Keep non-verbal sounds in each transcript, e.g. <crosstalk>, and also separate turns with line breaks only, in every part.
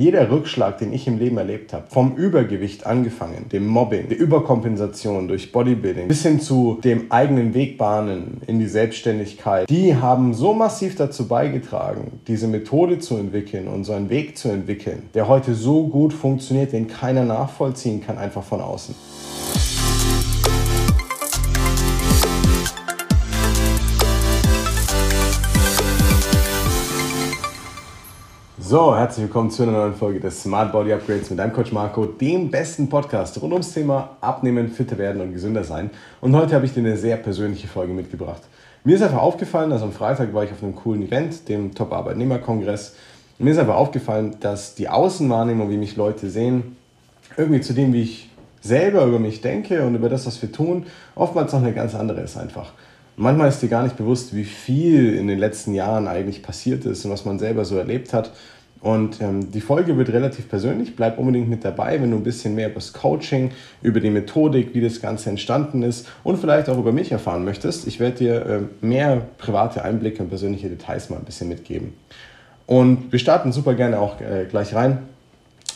Jeder Rückschlag, den ich im Leben erlebt habe, vom Übergewicht angefangen, dem Mobbing, der Überkompensation durch Bodybuilding, bis hin zu dem eigenen Wegbahnen in die Selbstständigkeit, die haben so massiv dazu beigetragen, diese Methode zu entwickeln und so einen Weg zu entwickeln, der heute so gut funktioniert, den keiner nachvollziehen kann, einfach von außen. So, herzlich willkommen zu einer neuen Folge des Smart Body Upgrades mit deinem Coach Marco, dem besten Podcast rund ums Thema Abnehmen, fitter werden und gesünder sein. Und heute habe ich dir eine sehr persönliche Folge mitgebracht. Mir ist einfach aufgefallen, also am Freitag war ich auf einem coolen Event, dem Top-Arbeitnehmer-Kongress. Mir ist einfach aufgefallen, dass die Außenwahrnehmung, wie mich Leute sehen, irgendwie zu dem, wie ich selber über mich denke und über das, was wir tun, oftmals noch eine ganz andere ist einfach. Manchmal ist dir gar nicht bewusst, wie viel in den letzten Jahren eigentlich passiert ist und was man selber so erlebt hat. Und ähm, die Folge wird relativ persönlich. Bleib unbedingt mit dabei, wenn du ein bisschen mehr über das Coaching, über die Methodik, wie das Ganze entstanden ist und vielleicht auch über mich erfahren möchtest. Ich werde dir äh, mehr private Einblicke und persönliche Details mal ein bisschen mitgeben. Und wir starten super gerne auch äh, gleich rein.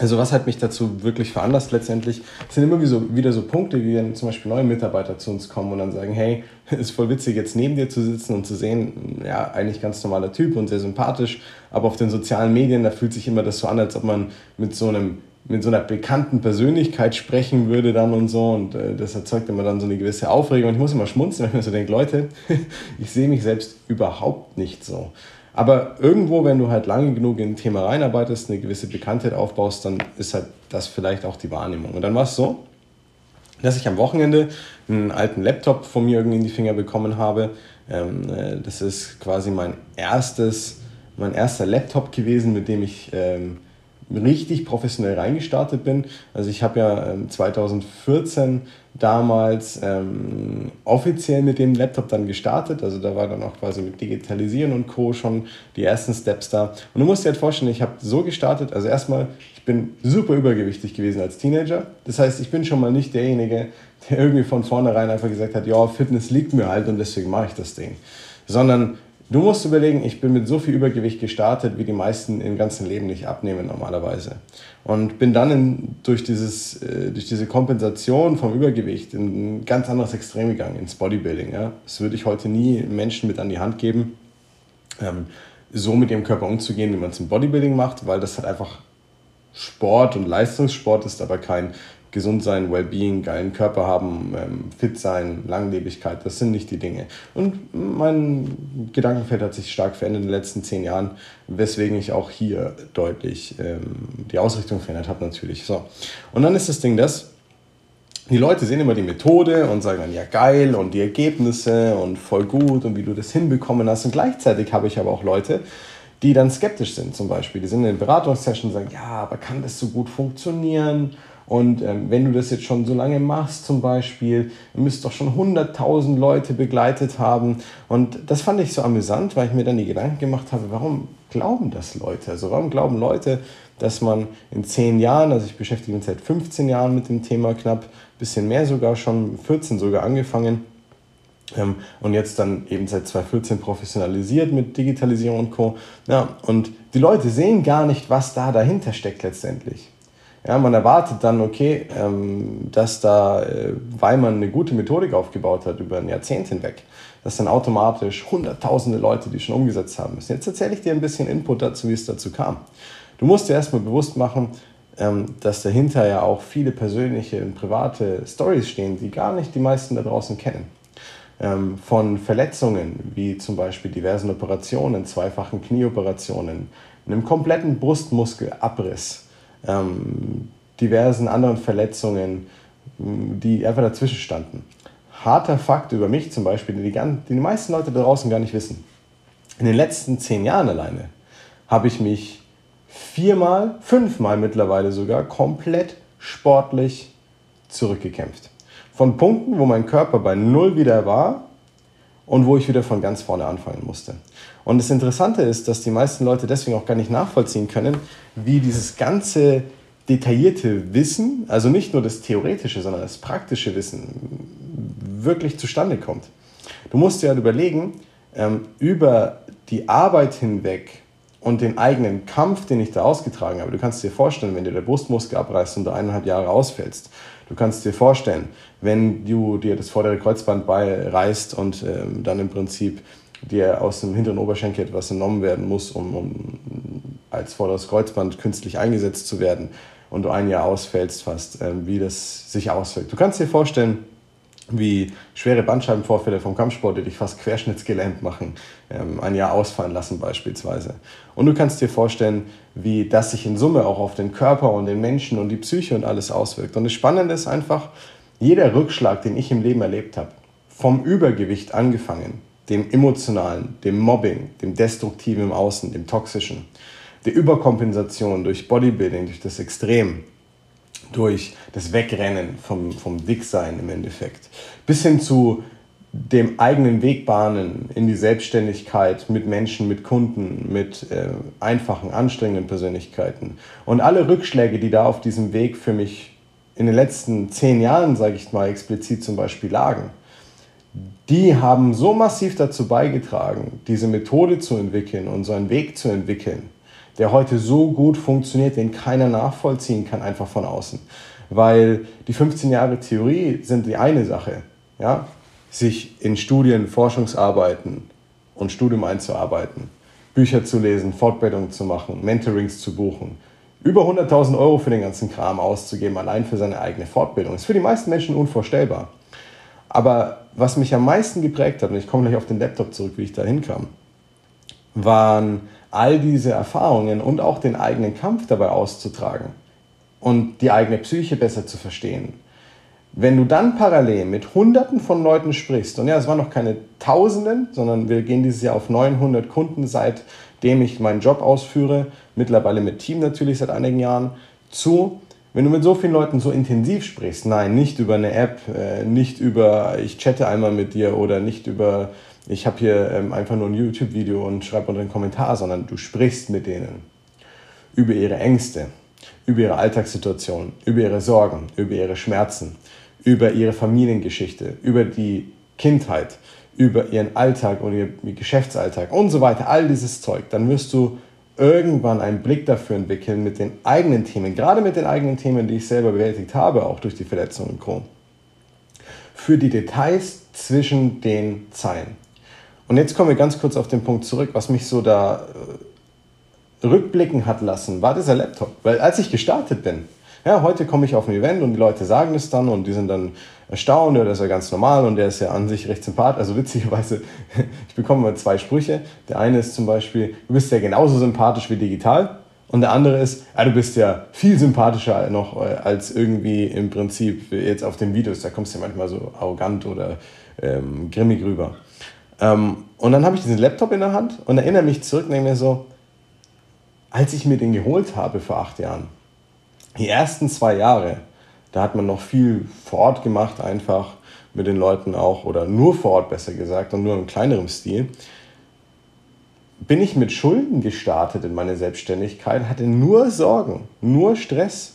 Also was hat mich dazu wirklich veranlasst letztendlich, sind immer so, wieder so Punkte, wie wenn zum Beispiel neue Mitarbeiter zu uns kommen und dann sagen, hey, <laughs> ist voll witzig jetzt neben dir zu sitzen und zu sehen, ja, eigentlich ganz normaler Typ und sehr sympathisch, aber auf den sozialen Medien, da fühlt sich immer das so an, als ob man mit so einem mit so einer bekannten Persönlichkeit sprechen würde dann und so und äh, das erzeugt immer dann so eine gewisse Aufregung und ich muss immer schmunzeln, <laughs> wenn ich mir so denke, Leute, <laughs> ich sehe mich selbst überhaupt nicht so. Aber irgendwo, wenn du halt lange genug in ein Thema reinarbeitest, eine gewisse Bekanntheit aufbaust, dann ist halt das vielleicht auch die Wahrnehmung. Und dann war es so, dass ich am Wochenende einen alten Laptop von mir irgendwie in die Finger bekommen habe. Ähm, äh, das ist quasi mein erstes, mein erster Laptop gewesen, mit dem ich ähm, richtig professionell reingestartet bin. Also ich habe ja ähm, 2014 damals ähm, offiziell mit dem Laptop dann gestartet. Also da war dann auch quasi mit Digitalisieren und Co. schon die ersten Steps da. Und du musst dir halt vorstellen, ich habe so gestartet, also erstmal, ich bin super übergewichtig gewesen als Teenager. Das heißt, ich bin schon mal nicht derjenige, der irgendwie von vornherein einfach gesagt hat, ja, Fitness liegt mir halt und deswegen mache ich das Ding. Sondern Du musst überlegen, ich bin mit so viel Übergewicht gestartet, wie die meisten im ganzen Leben nicht abnehmen normalerweise. Und bin dann in, durch, dieses, äh, durch diese Kompensation vom Übergewicht in ein ganz anderes Extrem gegangen, ins Bodybuilding. Ja? Das würde ich heute nie Menschen mit an die Hand geben, ähm, so mit ihrem Körper umzugehen, wie man es im Bodybuilding macht, weil das halt einfach Sport und Leistungssport ist, aber kein gesund sein, Wellbeing, geilen Körper haben, ähm, fit sein, Langlebigkeit, das sind nicht die Dinge. Und mein Gedankenfeld hat sich stark verändert in den letzten zehn Jahren, weswegen ich auch hier deutlich ähm, die Ausrichtung verändert habe natürlich. So. Und dann ist das Ding das, die Leute sehen immer die Methode und sagen dann, ja geil und die Ergebnisse und voll gut und wie du das hinbekommen hast. Und gleichzeitig habe ich aber auch Leute, die dann skeptisch sind zum Beispiel. Die sind in den Beratungssessions und sagen, ja, aber kann das so gut funktionieren? Und ähm, wenn du das jetzt schon so lange machst zum Beispiel, müsst doch schon 100.000 Leute begleitet haben. Und das fand ich so amüsant, weil ich mir dann die Gedanken gemacht habe, warum glauben das Leute? Also warum glauben Leute, dass man in 10 Jahren, also ich beschäftige mich seit 15 Jahren mit dem Thema knapp, bisschen mehr sogar schon, 14 sogar angefangen, ähm, und jetzt dann eben seit 2014 professionalisiert mit Digitalisierung und Co. Ja, und die Leute sehen gar nicht, was da dahinter steckt letztendlich. Ja, man erwartet dann, okay, ähm, dass da, äh, weil man eine gute Methodik aufgebaut hat über ein Jahrzehnt hinweg, dass dann automatisch hunderttausende Leute die schon umgesetzt haben müssen. Jetzt erzähle ich dir ein bisschen Input dazu, wie es dazu kam. Du musst dir erstmal bewusst machen, ähm, dass dahinter ja auch viele persönliche und private Stories stehen, die gar nicht die meisten da draußen kennen. Ähm, von Verletzungen, wie zum Beispiel diversen Operationen, zweifachen Knieoperationen, einem kompletten Brustmuskelabriss, ähm, diversen anderen Verletzungen, die einfach dazwischen standen. Harter Fakt über mich zum Beispiel, den die, die die meisten Leute da draußen gar nicht wissen. In den letzten zehn Jahren alleine habe ich mich viermal, fünfmal mittlerweile sogar komplett sportlich zurückgekämpft. Von Punkten, wo mein Körper bei Null wieder war und wo ich wieder von ganz vorne anfangen musste. Und das Interessante ist, dass die meisten Leute deswegen auch gar nicht nachvollziehen können, wie dieses ganze detaillierte Wissen, also nicht nur das theoretische, sondern das praktische Wissen wirklich zustande kommt. Du musst dir halt überlegen, ähm, über die Arbeit hinweg und den eigenen Kampf, den ich da ausgetragen habe, du kannst dir vorstellen, wenn dir der Brustmuskel abreißt und du eineinhalb Jahre ausfällst, du kannst dir vorstellen, wenn du dir das vordere Kreuzband beireißt und ähm, dann im Prinzip dir aus dem hinteren Oberschenkel etwas entnommen werden muss, um, um als vorderes Kreuzband künstlich eingesetzt zu werden und du ein Jahr ausfällst fast, ähm, wie das sich auswirkt. Du kannst dir vorstellen, wie schwere Bandscheibenvorfälle vom Kampfsport, die dich fast querschnittsgelähmt machen, ähm, ein Jahr ausfallen lassen beispielsweise. Und du kannst dir vorstellen, wie das sich in Summe auch auf den Körper und den Menschen und die Psyche und alles auswirkt. Und das Spannende ist einfach, jeder Rückschlag, den ich im Leben erlebt habe, vom Übergewicht angefangen, dem emotionalen, dem Mobbing, dem destruktiven im Außen, dem toxischen, der Überkompensation durch Bodybuilding, durch das Extrem, durch das Wegrennen vom, vom Dicksein im Endeffekt, bis hin zu dem eigenen Weg bahnen in die Selbstständigkeit mit Menschen, mit Kunden, mit äh, einfachen, anstrengenden Persönlichkeiten. Und alle Rückschläge, die da auf diesem Weg für mich in den letzten zehn Jahren, sage ich mal explizit zum Beispiel, lagen, die haben so massiv dazu beigetragen, diese Methode zu entwickeln und so einen Weg zu entwickeln, der heute so gut funktioniert, den keiner nachvollziehen kann, einfach von außen. Weil die 15 Jahre Theorie sind die eine Sache, ja? sich in Studien, Forschungsarbeiten und Studium einzuarbeiten, Bücher zu lesen, Fortbildungen zu machen, Mentorings zu buchen, über 100.000 Euro für den ganzen Kram auszugeben, allein für seine eigene Fortbildung, ist für die meisten Menschen unvorstellbar. Aber was mich am meisten geprägt hat, und ich komme gleich auf den Laptop zurück, wie ich da hinkam, waren all diese Erfahrungen und auch den eigenen Kampf dabei auszutragen und die eigene Psyche besser zu verstehen. Wenn du dann parallel mit Hunderten von Leuten sprichst, und ja, es waren noch keine Tausenden, sondern wir gehen dieses Jahr auf 900 Kunden, seitdem ich meinen Job ausführe, mittlerweile mit Team natürlich seit einigen Jahren, zu, wenn du mit so vielen Leuten so intensiv sprichst, nein, nicht über eine App, äh, nicht über ich chatte einmal mit dir oder nicht über ich habe hier ähm, einfach nur ein YouTube-Video und schreibe unter den Kommentar, sondern du sprichst mit denen über ihre Ängste, über ihre Alltagssituation, über ihre Sorgen, über ihre Schmerzen, über ihre Familiengeschichte, über die Kindheit, über ihren Alltag oder ihren Geschäftsalltag und so weiter, all dieses Zeug, dann wirst du irgendwann einen Blick dafür entwickeln mit den eigenen Themen, gerade mit den eigenen Themen, die ich selber bewältigt habe, auch durch die Verletzungen und Co. Für die Details zwischen den Zeilen. Und jetzt kommen wir ganz kurz auf den Punkt zurück, was mich so da äh, rückblicken hat lassen, war dieser Laptop. Weil als ich gestartet bin, ja, heute komme ich auf ein Event und die Leute sagen es dann und die sind dann erstaunt, das ist ja ganz normal und der ist ja an sich recht sympathisch. Also witzigerweise, <laughs> ich bekomme mal zwei Sprüche. Der eine ist zum Beispiel, du bist ja genauso sympathisch wie digital. Und der andere ist, ja, du bist ja viel sympathischer noch äh, als irgendwie im Prinzip jetzt auf den Videos. Da kommst du ja manchmal so arrogant oder ähm, grimmig rüber. Ähm, und dann habe ich diesen Laptop in der Hand und erinnere mich zurück und so, als ich mir den geholt habe vor acht Jahren, die ersten zwei Jahre, da hat man noch viel vor Ort gemacht, einfach mit den Leuten auch, oder nur vor Ort besser gesagt, und nur in kleinerem Stil, bin ich mit Schulden gestartet in meine Selbstständigkeit, hatte nur Sorgen, nur Stress.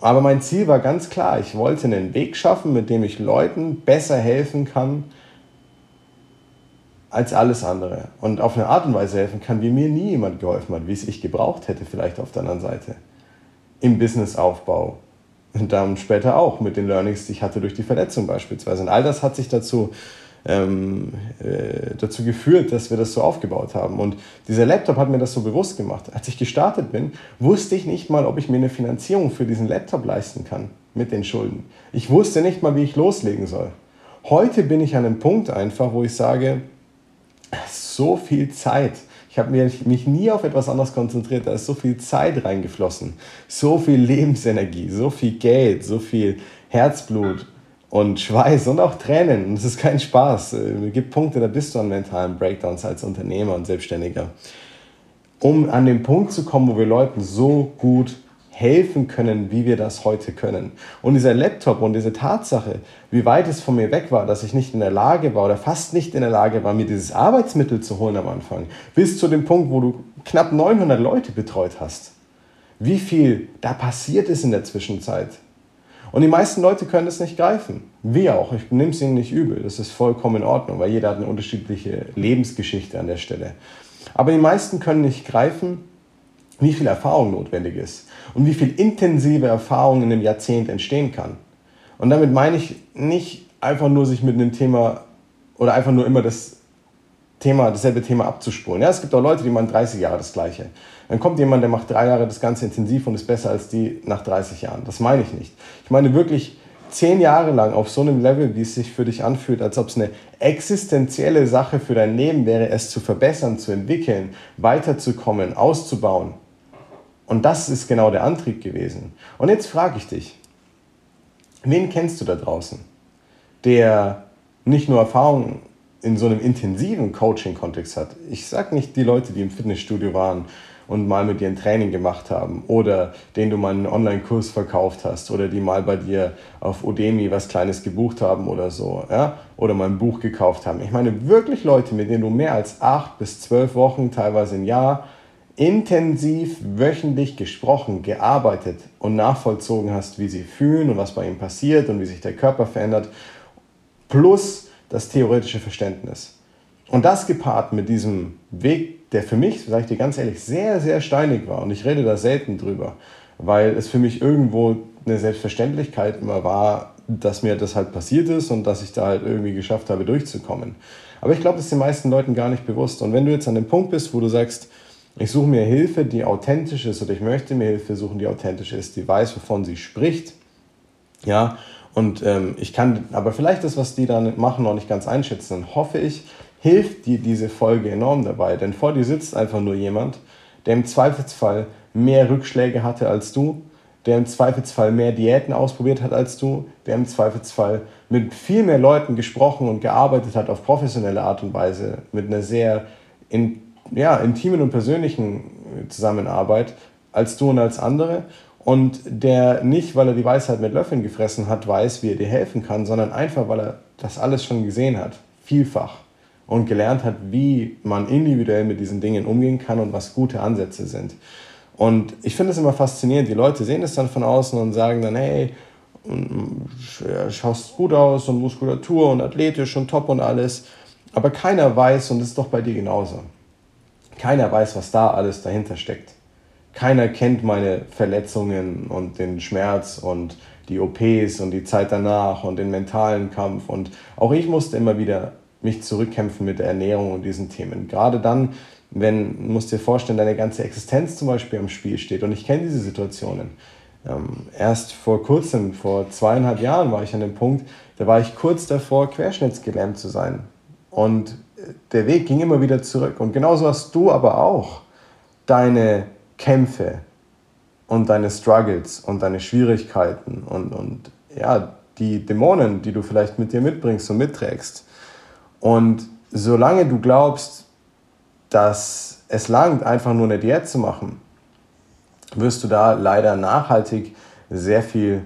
Aber mein Ziel war ganz klar, ich wollte einen Weg schaffen, mit dem ich Leuten besser helfen kann, als alles andere und auf eine Art und Weise helfen kann, wie mir nie jemand geholfen hat, wie es ich gebraucht hätte, vielleicht auf der anderen Seite. Im Businessaufbau. Und dann später auch mit den Learnings, die ich hatte durch die Verletzung beispielsweise. Und all das hat sich dazu, ähm, äh, dazu geführt, dass wir das so aufgebaut haben. Und dieser Laptop hat mir das so bewusst gemacht. Als ich gestartet bin, wusste ich nicht mal, ob ich mir eine Finanzierung für diesen Laptop leisten kann mit den Schulden. Ich wusste nicht mal, wie ich loslegen soll. Heute bin ich an einem Punkt einfach, wo ich sage, so viel Zeit. Ich habe mich nie auf etwas anderes konzentriert. Da ist so viel Zeit reingeflossen, so viel Lebensenergie, so viel Geld, so viel Herzblut und Schweiß und auch Tränen. Und es ist kein Spaß. Es gibt Punkte, da bist du an mentalen Breakdowns als Unternehmer und Selbstständiger. Um an den Punkt zu kommen, wo wir Leuten so gut helfen können, wie wir das heute können. Und dieser Laptop und diese Tatsache, wie weit es von mir weg war, dass ich nicht in der Lage war oder fast nicht in der Lage war, mir dieses Arbeitsmittel zu holen am Anfang, bis zu dem Punkt, wo du knapp 900 Leute betreut hast. Wie viel da passiert ist in der Zwischenzeit. Und die meisten Leute können das nicht greifen. Wir auch. Ich nehme es ihnen nicht übel. Das ist vollkommen in Ordnung, weil jeder hat eine unterschiedliche Lebensgeschichte an der Stelle. Aber die meisten können nicht greifen, wie viel Erfahrung notwendig ist und wie viel intensive Erfahrung in einem Jahrzehnt entstehen kann. Und damit meine ich nicht einfach nur sich mit einem Thema oder einfach nur immer das Thema, dasselbe Thema abzuspulen. Ja, es gibt auch Leute, die machen 30 Jahre das Gleiche. Dann kommt jemand, der macht drei Jahre das Ganze intensiv und ist besser als die nach 30 Jahren. Das meine ich nicht. Ich meine wirklich zehn Jahre lang auf so einem Level, wie es sich für dich anfühlt, als ob es eine existenzielle Sache für dein Leben wäre, es zu verbessern, zu entwickeln, weiterzukommen, auszubauen. Und das ist genau der Antrieb gewesen. Und jetzt frage ich dich, wen kennst du da draußen, der nicht nur Erfahrung in so einem intensiven Coaching-Kontext hat? Ich sage nicht die Leute, die im Fitnessstudio waren und mal mit dir ein Training gemacht haben oder den du mal einen Online-Kurs verkauft hast oder die mal bei dir auf Udemy was Kleines gebucht haben oder so, ja, oder mal ein Buch gekauft haben. Ich meine wirklich Leute, mit denen du mehr als acht bis zwölf Wochen, teilweise ein Jahr, intensiv wöchentlich gesprochen, gearbeitet und nachvollzogen hast, wie sie fühlen und was bei ihnen passiert und wie sich der Körper verändert, plus das theoretische Verständnis. Und das gepaart mit diesem Weg, der für mich, sage ich dir ganz ehrlich, sehr, sehr steinig war. Und ich rede da selten drüber, weil es für mich irgendwo eine Selbstverständlichkeit immer war, dass mir das halt passiert ist und dass ich da halt irgendwie geschafft habe, durchzukommen. Aber ich glaube, das ist den meisten Leuten gar nicht bewusst. Und wenn du jetzt an dem Punkt bist, wo du sagst, ich suche mir Hilfe, die authentisch ist, oder ich möchte mir Hilfe suchen, die authentisch ist, die weiß, wovon sie spricht, ja, und ähm, ich kann aber vielleicht das, was die dann machen, noch nicht ganz einschätzen, dann hoffe ich, hilft dir diese Folge enorm dabei. Denn vor dir sitzt einfach nur jemand, der im Zweifelsfall mehr Rückschläge hatte als du, der im Zweifelsfall mehr Diäten ausprobiert hat als du, der im Zweifelsfall mit viel mehr Leuten gesprochen und gearbeitet hat auf professionelle Art und Weise, mit einer sehr in, ja, intimen und persönlichen Zusammenarbeit als du und als andere. Und der nicht, weil er die Weisheit mit Löffeln gefressen hat, weiß, wie er dir helfen kann, sondern einfach, weil er das alles schon gesehen hat, vielfach und gelernt hat, wie man individuell mit diesen Dingen umgehen kann und was gute Ansätze sind. Und ich finde es immer faszinierend. Die Leute sehen es dann von außen und sagen dann, hey, schaust gut aus und Muskulatur und athletisch und top und alles. Aber keiner weiß, und das ist doch bei dir genauso, keiner weiß, was da alles dahinter steckt. Keiner kennt meine Verletzungen und den Schmerz und die OPs und die Zeit danach und den mentalen Kampf. Und auch ich musste immer wieder mich zurückkämpfen mit der Ernährung und diesen Themen. Gerade dann, wenn, musst dir vorstellen, deine ganze Existenz zum Beispiel am Spiel steht. Und ich kenne diese Situationen. Ähm, erst vor kurzem, vor zweieinhalb Jahren, war ich an dem Punkt, da war ich kurz davor, querschnittsgelähmt zu sein. Und der Weg ging immer wieder zurück. Und genauso hast du aber auch deine Kämpfe und deine Struggles und deine Schwierigkeiten und, und ja, die Dämonen, die du vielleicht mit dir mitbringst und mitträgst. Und solange du glaubst, dass es langt, einfach nur eine Diät zu machen, wirst du da leider nachhaltig sehr viel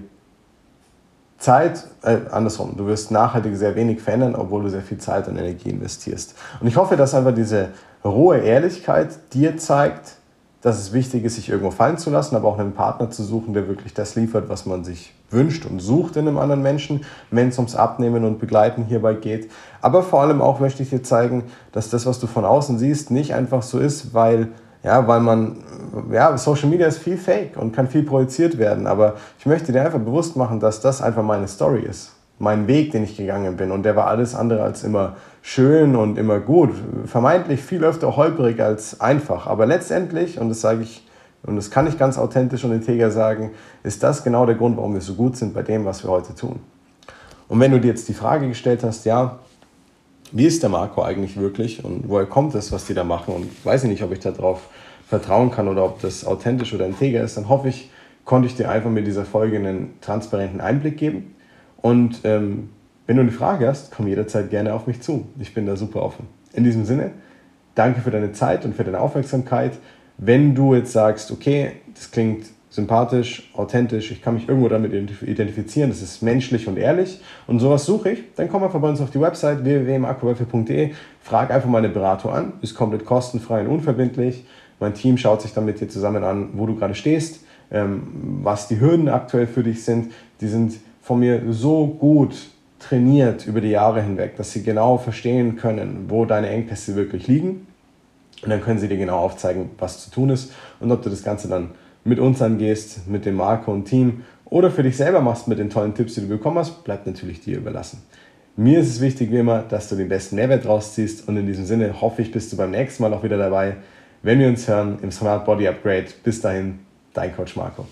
Zeit, äh, andersrum, du wirst nachhaltig sehr wenig verändern, obwohl du sehr viel Zeit und Energie investierst. Und ich hoffe, dass einfach diese rohe Ehrlichkeit dir zeigt, dass es wichtig ist, sich irgendwo fallen zu lassen, aber auch einen Partner zu suchen, der wirklich das liefert, was man sich wünscht und sucht in einem anderen Menschen, wenn es ums Abnehmen und Begleiten hierbei geht. Aber vor allem auch möchte ich dir zeigen, dass das, was du von außen siehst, nicht einfach so ist, weil, ja, weil man, ja, Social Media ist viel Fake und kann viel projiziert werden. Aber ich möchte dir einfach bewusst machen, dass das einfach meine Story ist mein Weg, den ich gegangen bin. Und der war alles andere als immer schön und immer gut. Vermeintlich viel öfter holprig als einfach. Aber letztendlich, und das sage ich, und das kann ich ganz authentisch und integer sagen, ist das genau der Grund, warum wir so gut sind bei dem, was wir heute tun. Und wenn du dir jetzt die Frage gestellt hast, ja, wie ist der Marco eigentlich wirklich und woher kommt das, was die da machen und weiß ich nicht, ob ich darauf vertrauen kann oder ob das authentisch oder integer ist, dann hoffe ich, konnte ich dir einfach mit dieser Folge einen transparenten Einblick geben und ähm, wenn du eine Frage hast, komm jederzeit gerne auf mich zu. Ich bin da super offen. In diesem Sinne, danke für deine Zeit und für deine Aufmerksamkeit. Wenn du jetzt sagst, okay, das klingt sympathisch, authentisch, ich kann mich irgendwo damit identifizieren, das ist menschlich und ehrlich und sowas suche ich, dann komm einfach bei uns auf die Website www.markowölfe.de, frag einfach meine Beratung an, ist komplett kostenfrei und unverbindlich. Mein Team schaut sich dann mit dir zusammen an, wo du gerade stehst, ähm, was die Hürden aktuell für dich sind. Die sind von mir so gut trainiert über die Jahre hinweg, dass sie genau verstehen können, wo deine Engpässe wirklich liegen Und dann können sie dir genau aufzeigen, was zu tun ist und ob du das Ganze dann mit uns angehst, mit dem Marco und Team oder für dich selber machst mit den tollen Tipps, die du bekommen hast, bleibt natürlich dir überlassen. Mir ist es wichtig wie immer, dass du den besten Mehrwert rausziehst und in diesem Sinne hoffe ich, bist du beim nächsten Mal auch wieder dabei, wenn wir uns hören im Smart Body Upgrade. Bis dahin, dein Coach Marco.